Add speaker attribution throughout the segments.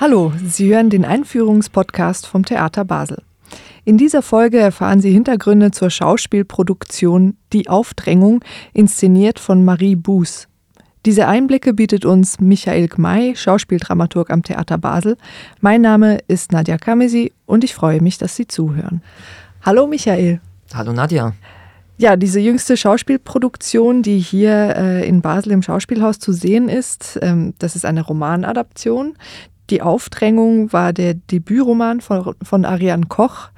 Speaker 1: Hallo, Sie hören den Einführungspodcast vom Theater Basel. In dieser Folge erfahren Sie Hintergründe zur Schauspielproduktion Die Aufdrängung, inszeniert von Marie Buß. Diese Einblicke bietet uns Michael Gmey, Schauspieldramaturg am Theater Basel. Mein Name ist Nadja Kamesi und ich freue mich, dass Sie zuhören. Hallo Michael.
Speaker 2: Hallo Nadja.
Speaker 1: Ja, diese jüngste Schauspielproduktion, die hier äh, in Basel im Schauspielhaus zu sehen ist, ähm, das ist eine Romanadaption. Die Aufdrängung war der Debütroman von, von Ariane Koch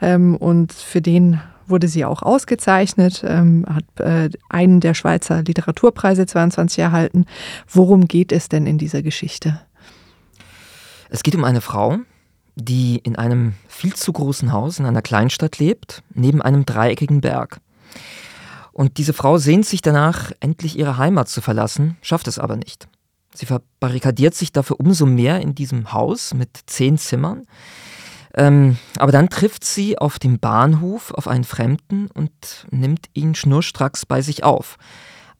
Speaker 1: ähm, und für den wurde sie auch ausgezeichnet, ähm, hat äh, einen der Schweizer Literaturpreise 22 erhalten. Worum geht es denn in dieser Geschichte?
Speaker 2: Es geht um eine Frau, die in einem viel zu großen Haus in einer Kleinstadt lebt, neben einem dreieckigen Berg. Und diese Frau sehnt sich danach, endlich ihre Heimat zu verlassen, schafft es aber nicht. Sie verbarrikadiert sich dafür umso mehr in diesem Haus mit zehn Zimmern. Ähm, aber dann trifft sie auf dem Bahnhof auf einen Fremden und nimmt ihn schnurstracks bei sich auf.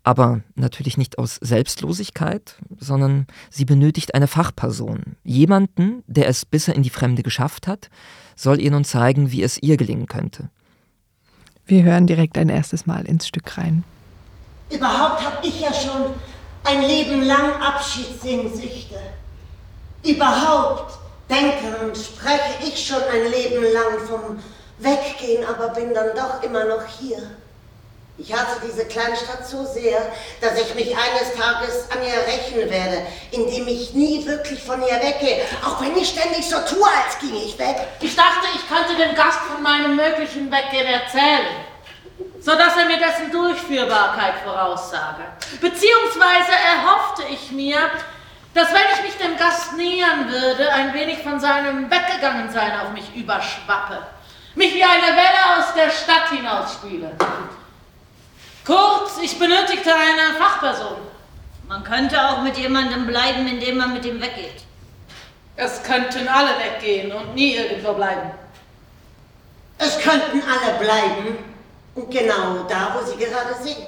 Speaker 2: Aber natürlich nicht aus Selbstlosigkeit, sondern sie benötigt eine Fachperson. Jemanden, der es bisher in die Fremde geschafft hat, soll ihr nun zeigen, wie es ihr gelingen könnte.
Speaker 1: Wir hören direkt ein erstes Mal ins Stück rein.
Speaker 3: Überhaupt habe ich ja schon ein Leben lang Abschiedssehnsüchte. Überhaupt denke und spreche ich schon ein Leben lang vom Weggehen, aber bin dann doch immer noch hier. Ich hasse diese Kleinstadt so sehr, dass ich mich eines Tages an ihr rächen werde, indem ich nie wirklich von ihr weggehe, auch wenn ich ständig so tue, als ginge ich weg.
Speaker 4: Ich dachte, ich könnte dem Gast von meinem möglichen Weggehen erzählen, sodass er mir dessen Durchführbarkeit voraussage. Beziehungsweise erhoffte ich mir, dass wenn ich mich dem Gast nähern würde, ein wenig von seinem Weggegangensein auf mich überschwappe, mich wie eine Welle aus der Stadt hinausspüle. Kurz, ich benötigte eine Fachperson.
Speaker 5: Man könnte auch mit jemandem bleiben, indem man mit ihm weggeht.
Speaker 4: Es könnten alle weggehen und nie irgendwo bleiben.
Speaker 3: Es könnten alle bleiben, genau da, wo sie gerade sind.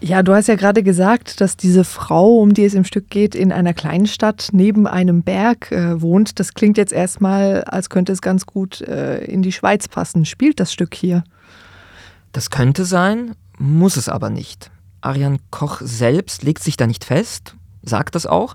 Speaker 1: Ja, du hast ja gerade gesagt, dass diese Frau, um die es im Stück geht, in einer Kleinstadt neben einem Berg äh, wohnt. Das klingt jetzt erstmal, als könnte es ganz gut äh, in die Schweiz passen. Spielt das Stück hier?
Speaker 2: Das könnte sein, muss es aber nicht. Ariane Koch selbst legt sich da nicht fest, sagt das auch.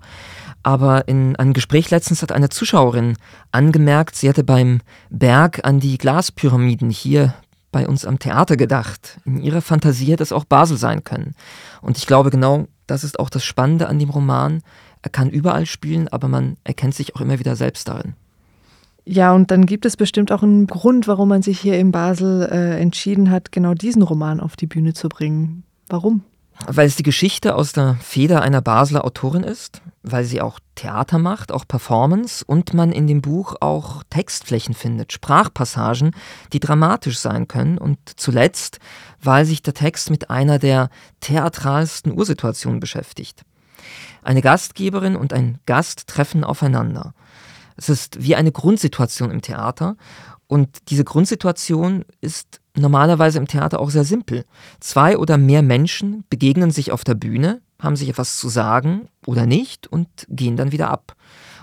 Speaker 2: Aber in einem Gespräch letztens hat eine Zuschauerin angemerkt, sie hätte beim Berg an die Glaspyramiden hier bei uns am Theater gedacht. In ihrer Fantasie hätte es auch Basel sein können. Und ich glaube, genau das ist auch das Spannende an dem Roman. Er kann überall spielen, aber man erkennt sich auch immer wieder selbst darin.
Speaker 1: Ja, und dann gibt es bestimmt auch einen Grund, warum man sich hier in Basel äh, entschieden hat, genau diesen Roman auf die Bühne zu bringen. Warum?
Speaker 2: Weil es die Geschichte aus der Feder einer Basler Autorin ist, weil sie auch Theater macht, auch Performance und man in dem Buch auch Textflächen findet, Sprachpassagen, die dramatisch sein können und zuletzt, weil sich der Text mit einer der theatralsten Ursituationen beschäftigt. Eine Gastgeberin und ein Gast treffen aufeinander. Es ist wie eine Grundsituation im Theater und diese Grundsituation ist normalerweise im Theater auch sehr simpel. Zwei oder mehr Menschen begegnen sich auf der Bühne, haben sich etwas zu sagen oder nicht und gehen dann wieder ab.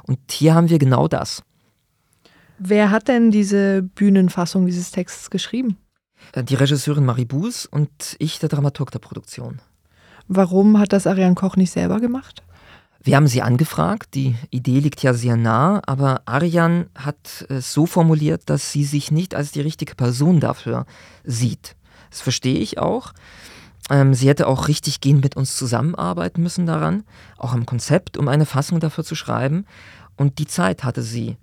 Speaker 2: Und hier haben wir genau das.
Speaker 1: Wer hat denn diese Bühnenfassung dieses Texts geschrieben?
Speaker 2: Äh, die Regisseurin Marie Buß und ich, der Dramaturg der Produktion.
Speaker 1: Warum hat das Ariane Koch nicht selber gemacht?
Speaker 2: Wir haben sie angefragt, die Idee liegt ja sehr nah, aber Arjan hat es so formuliert, dass sie sich nicht als die richtige Person dafür sieht. Das verstehe ich auch. Ähm, sie hätte auch richtig gehend mit uns zusammenarbeiten müssen daran, auch am Konzept, um eine Fassung dafür zu schreiben. Und die Zeit hatte sie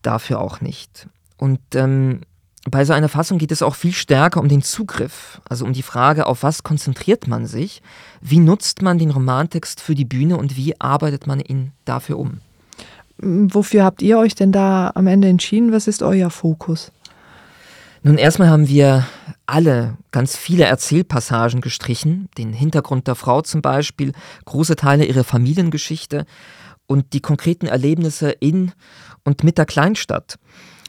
Speaker 2: dafür auch nicht. Und ähm, bei so einer Fassung geht es auch viel stärker um den Zugriff, also um die Frage, auf was konzentriert man sich, wie nutzt man den Romantext für die Bühne und wie arbeitet man ihn dafür um.
Speaker 1: Wofür habt ihr euch denn da am Ende entschieden? Was ist euer Fokus?
Speaker 2: Nun, erstmal haben wir alle ganz viele Erzählpassagen gestrichen, den Hintergrund der Frau zum Beispiel, große Teile ihrer Familiengeschichte und die konkreten Erlebnisse in und mit der Kleinstadt.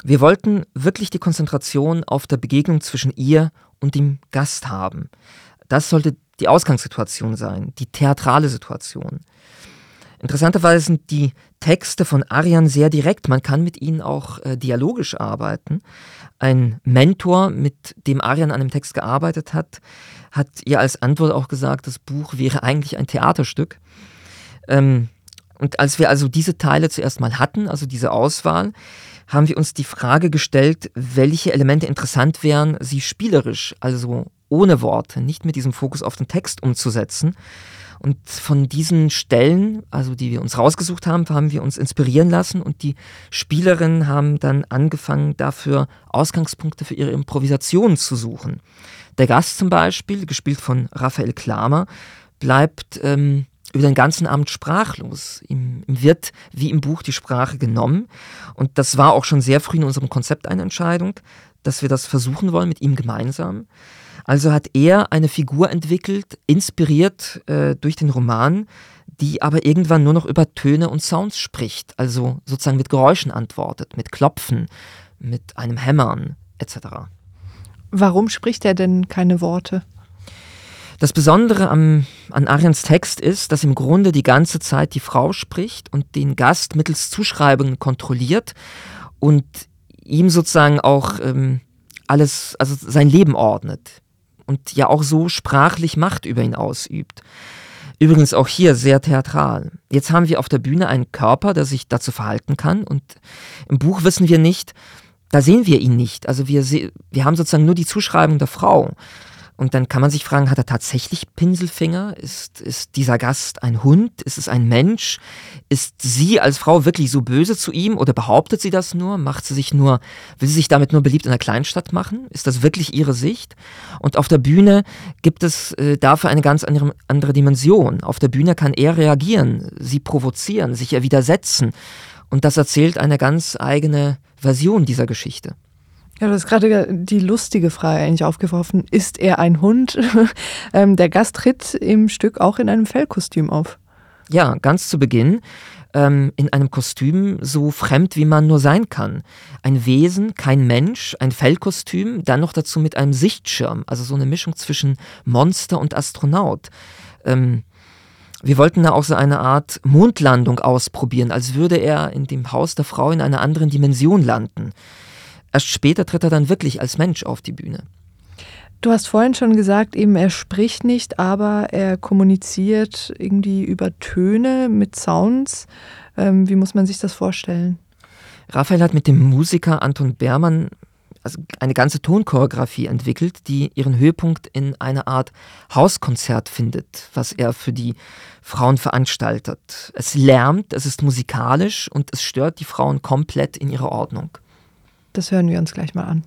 Speaker 2: Wir wollten wirklich die Konzentration auf der Begegnung zwischen ihr und dem Gast haben. Das sollte die Ausgangssituation sein, die theatrale Situation. Interessanterweise sind die Texte von Arian sehr direkt. Man kann mit ihnen auch äh, dialogisch arbeiten. Ein Mentor, mit dem Arian an dem Text gearbeitet hat, hat ihr als Antwort auch gesagt, das Buch wäre eigentlich ein Theaterstück. Ähm, und als wir also diese Teile zuerst mal hatten, also diese Auswahl, haben wir uns die Frage gestellt, welche Elemente interessant wären, sie spielerisch, also ohne Worte, nicht mit diesem Fokus auf den Text umzusetzen. Und von diesen Stellen, also die wir uns rausgesucht haben, haben wir uns inspirieren lassen und die Spielerinnen haben dann angefangen, dafür Ausgangspunkte für ihre Improvisation zu suchen. Der Gast zum Beispiel, gespielt von Raphael Klamer, bleibt ähm, über den ganzen Abend sprachlos. Ihm, wird wie im Buch die Sprache genommen. Und das war auch schon sehr früh in unserem Konzept eine Entscheidung, dass wir das versuchen wollen mit ihm gemeinsam. Also hat er eine Figur entwickelt, inspiriert äh, durch den Roman, die aber irgendwann nur noch über Töne und Sounds spricht, also sozusagen mit Geräuschen antwortet, mit Klopfen, mit einem Hämmern etc.
Speaker 1: Warum spricht er denn keine Worte?
Speaker 2: Das Besondere am, an Arians Text ist, dass im Grunde die ganze Zeit die Frau spricht und den Gast mittels Zuschreibungen kontrolliert und ihm sozusagen auch ähm, alles, also sein Leben ordnet und ja auch so sprachlich Macht über ihn ausübt. Übrigens auch hier sehr theatral. Jetzt haben wir auf der Bühne einen Körper, der sich dazu verhalten kann und im Buch wissen wir nicht, da sehen wir ihn nicht. Also wir, wir haben sozusagen nur die Zuschreibung der Frau. Und dann kann man sich fragen, hat er tatsächlich Pinselfinger? Ist, ist dieser Gast ein Hund? Ist es ein Mensch? Ist sie als Frau wirklich so böse zu ihm oder behauptet sie das nur? Macht sie sich nur, will sie sich damit nur beliebt in der Kleinstadt machen? Ist das wirklich ihre Sicht? Und auf der Bühne gibt es äh, dafür eine ganz andere, andere Dimension. Auf der Bühne kann er reagieren, sie provozieren, sich ihr widersetzen. Und das erzählt eine ganz eigene Version dieser Geschichte.
Speaker 1: Ja, du hast gerade die lustige Frage eigentlich aufgeworfen. Ist er ein Hund? Ähm, der Gast tritt im Stück auch in einem Fellkostüm auf.
Speaker 2: Ja, ganz zu Beginn ähm, in einem Kostüm so fremd, wie man nur sein kann. Ein Wesen, kein Mensch, ein Fellkostüm, dann noch dazu mit einem Sichtschirm, also so eine Mischung zwischen Monster und Astronaut. Ähm, wir wollten da auch so eine Art Mondlandung ausprobieren, als würde er in dem Haus der Frau in einer anderen Dimension landen. Erst später tritt er dann wirklich als Mensch auf die Bühne.
Speaker 1: Du hast vorhin schon gesagt, eben er spricht nicht, aber er kommuniziert irgendwie über Töne mit Sounds. Ähm, wie muss man sich das vorstellen?
Speaker 2: Raphael hat mit dem Musiker Anton Bermann also eine ganze Tonchoreografie entwickelt, die ihren Höhepunkt in einer Art Hauskonzert findet, was er für die Frauen veranstaltet. Es lärmt, es ist musikalisch und es stört die Frauen komplett in ihrer Ordnung.
Speaker 1: Das hören wir uns gleich mal an.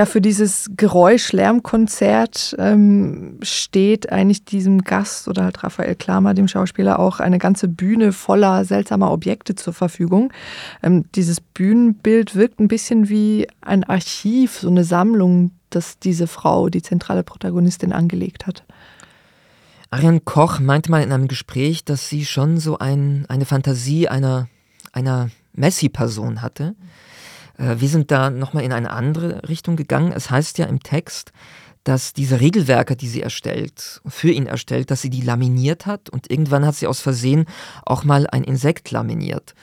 Speaker 1: Ja, für dieses Geräusch-Lärm-Konzert ähm, steht eigentlich diesem Gast oder halt Raphael Klamer, dem Schauspieler, auch eine ganze Bühne voller seltsamer Objekte zur Verfügung. Ähm, dieses Bühnenbild wirkt ein bisschen wie ein Archiv, so eine Sammlung, das diese Frau, die zentrale Protagonistin, angelegt hat.
Speaker 2: Ariane Koch meinte mal in einem Gespräch, dass sie schon so ein, eine Fantasie einer, einer Messi-Person hatte. Äh, wir sind da nochmal in eine andere Richtung gegangen. Es heißt ja im Text, dass diese Regelwerke, die sie erstellt, für ihn erstellt, dass sie die laminiert hat und irgendwann hat sie aus Versehen auch mal ein Insekt laminiert.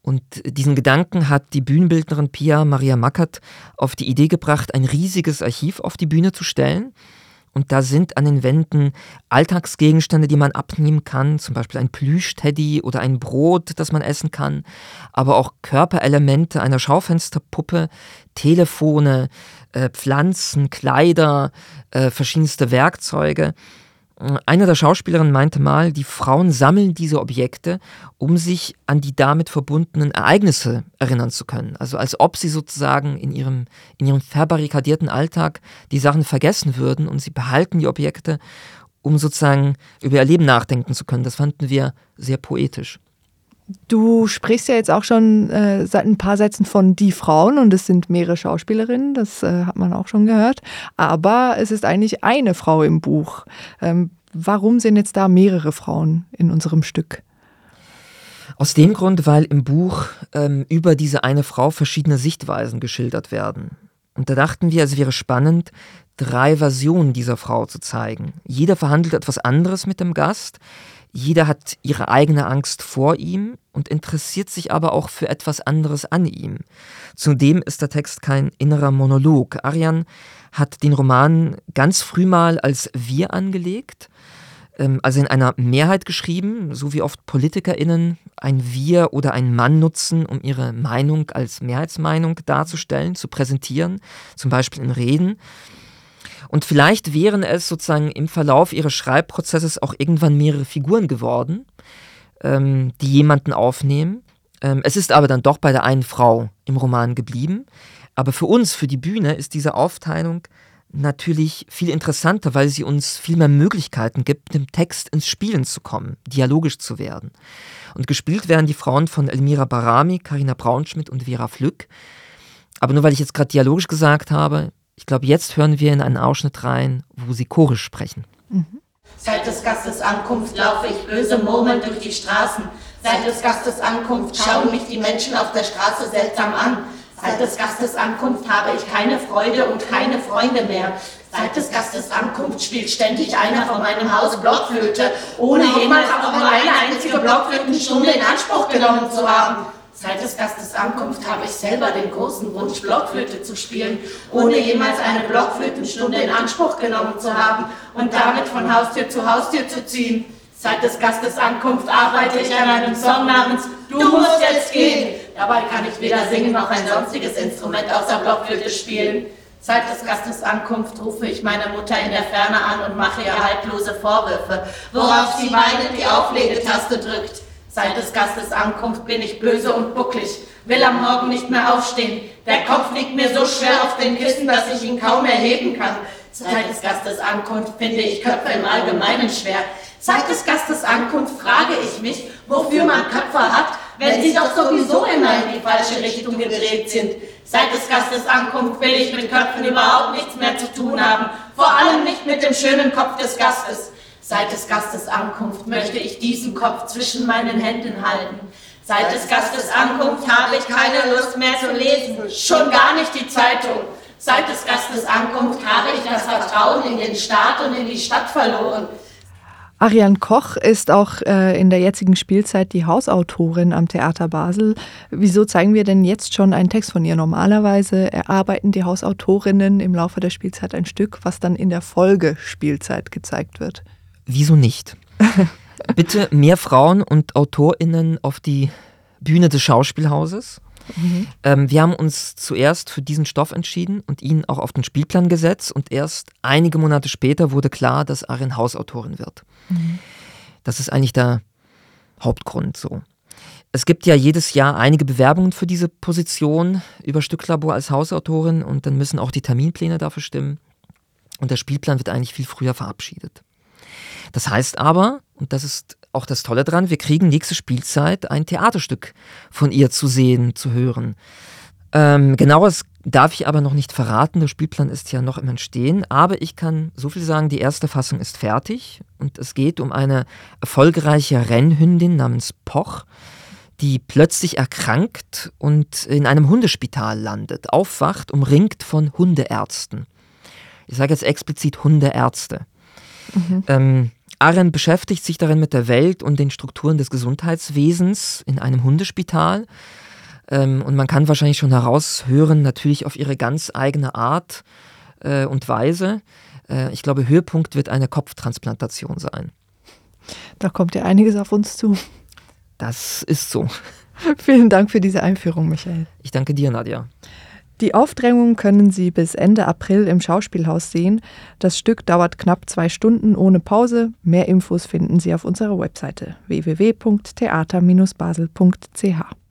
Speaker 2: Und diesen Gedanken hat die Bühnenbildnerin Pia Maria Mackert auf die Idee gebracht, ein riesiges Archiv auf die Bühne zu stellen und da sind an den Wänden Alltagsgegenstände, die man abnehmen kann, zum Beispiel ein Plüschteddy oder ein Brot, das man essen kann, aber auch Körperelemente einer Schaufensterpuppe, Telefone, äh, Pflanzen, Kleider, äh, verschiedenste Werkzeuge. Eine der Schauspielerinnen meinte mal, die Frauen sammeln diese Objekte, um sich an die damit verbundenen Ereignisse erinnern zu können. Also als ob sie sozusagen in ihrem, in ihrem verbarrikadierten Alltag die Sachen vergessen würden und sie behalten die Objekte, um sozusagen über ihr Leben nachdenken zu können. Das fanden wir sehr poetisch.
Speaker 1: Du sprichst ja jetzt auch schon äh, seit ein paar Sätzen von die Frauen und es sind mehrere Schauspielerinnen, das äh, hat man auch schon gehört. Aber es ist eigentlich eine Frau im Buch. Ähm, warum sind jetzt da mehrere Frauen in unserem Stück?
Speaker 2: Aus dem Grund, weil im Buch ähm, über diese eine Frau verschiedene Sichtweisen geschildert werden. Und da dachten wir, es wäre spannend, drei Versionen dieser Frau zu zeigen. Jeder verhandelt etwas anderes mit dem Gast. Jeder hat ihre eigene Angst vor ihm und interessiert sich aber auch für etwas anderes an ihm. Zudem ist der Text kein innerer Monolog. Arian hat den Roman ganz früh mal als Wir angelegt, ähm, also in einer Mehrheit geschrieben, so wie oft PolitikerInnen ein Wir oder ein Mann nutzen, um ihre Meinung als Mehrheitsmeinung darzustellen, zu präsentieren, zum Beispiel in Reden. Und vielleicht wären es sozusagen im Verlauf ihres Schreibprozesses auch irgendwann mehrere Figuren geworden, ähm, die jemanden aufnehmen. Ähm, es ist aber dann doch bei der einen Frau im Roman geblieben. Aber für uns, für die Bühne, ist diese Aufteilung natürlich viel interessanter, weil sie uns viel mehr Möglichkeiten gibt, dem Text ins Spielen zu kommen, dialogisch zu werden. Und gespielt werden die Frauen von Elmira Barami, Karina Braunschmidt und Vera Flück. Aber nur weil ich jetzt gerade dialogisch gesagt habe, ich glaube, jetzt hören wir in einen Ausschnitt rein, wo sie chorisch sprechen.
Speaker 6: Mhm. Seit des Gastes Ankunft laufe ich böse murmelnd durch die Straßen. Seit des Gastes Ankunft schauen mich die Menschen auf der Straße seltsam an. Seit des Gastes Ankunft habe ich keine Freude und keine Freunde mehr. Seit des Gastes Ankunft spielt ständig einer von meinem Haus Blockflöte, ohne jemals auch nur eine einzige Blockflötenstunde in Anspruch genommen zu haben. Seit des Gastes Ankunft habe ich selber den großen Wunsch, Blockflöte zu spielen, ohne jemals eine Blockflötenstunde in Anspruch genommen zu haben und damit von Haustür zu Haustür zu ziehen. Seit des Gastes Ankunft arbeite ich an einem Song namens Du musst jetzt gehen. Dabei kann ich weder singen noch ein sonstiges Instrument außer Blockflöte spielen. Seit des Gastes Ankunft rufe ich meine Mutter in der Ferne an und mache ihr haltlose Vorwürfe, worauf sie weinend die Auflegetaste drückt. Seit des Gastes Ankunft bin ich böse und bucklig, will am Morgen nicht mehr aufstehen. Der Kopf liegt mir so schwer auf den Kissen, dass ich ihn kaum erheben kann. Seit des Gastes Ankunft finde ich Köpfe im Allgemeinen schwer. Seit des Gastes Ankunft frage ich mich, wofür man Köpfe hat, wenn sie doch sowieso immer in die falsche Richtung gedreht sind. Seit des Gastes Ankunft will ich mit Köpfen überhaupt nichts mehr zu tun haben, vor allem nicht mit dem schönen Kopf des Gastes. Seit des Gastes Ankunft möchte ich diesen Kopf zwischen meinen Händen halten. Seit des Gastes Ankunft habe ich keine Lust mehr zu lesen, schon gar nicht die Zeitung. Seit des Gastes Ankunft habe ich das Vertrauen in den Staat und in die Stadt verloren.
Speaker 1: Ariane Koch ist auch äh, in der jetzigen Spielzeit die Hausautorin am Theater Basel. Wieso zeigen wir denn jetzt schon einen Text von ihr? Normalerweise erarbeiten die Hausautorinnen im Laufe der Spielzeit ein Stück, was dann in der Folgespielzeit gezeigt wird.
Speaker 2: Wieso nicht? Bitte mehr Frauen und AutorInnen auf die Bühne des Schauspielhauses. Mhm. Ähm, wir haben uns zuerst für diesen Stoff entschieden und ihn auch auf den Spielplan gesetzt und erst einige Monate später wurde klar, dass Arin Hausautorin wird. Mhm. Das ist eigentlich der Hauptgrund so. Es gibt ja jedes Jahr einige Bewerbungen für diese Position über Stücklabor als Hausautorin und dann müssen auch die Terminpläne dafür stimmen. Und der Spielplan wird eigentlich viel früher verabschiedet. Das heißt aber, und das ist auch das Tolle dran, wir kriegen nächste Spielzeit ein Theaterstück von ihr zu sehen, zu hören. Ähm, genaues darf ich aber noch nicht verraten, der Spielplan ist ja noch im Entstehen, aber ich kann so viel sagen, die erste Fassung ist fertig und es geht um eine erfolgreiche Rennhündin namens Poch, die plötzlich erkrankt und in einem Hundespital landet, aufwacht, umringt von Hundeärzten. Ich sage jetzt explizit Hundeärzte. Mhm. Ähm, Aren beschäftigt sich darin mit der Welt und den Strukturen des Gesundheitswesens in einem Hundespital. Ähm, und man kann wahrscheinlich schon heraushören, natürlich auf ihre ganz eigene Art äh, und Weise. Äh, ich glaube, Höhepunkt wird eine Kopftransplantation sein.
Speaker 1: Da kommt ja einiges auf uns zu.
Speaker 2: Das ist so.
Speaker 1: Vielen Dank für diese Einführung, Michael.
Speaker 2: Ich danke dir, Nadja.
Speaker 1: Die Aufdrängung können Sie bis Ende April im Schauspielhaus sehen. Das Stück dauert knapp zwei Stunden ohne Pause. Mehr Infos finden Sie auf unserer Webseite www.theater-basel.ch.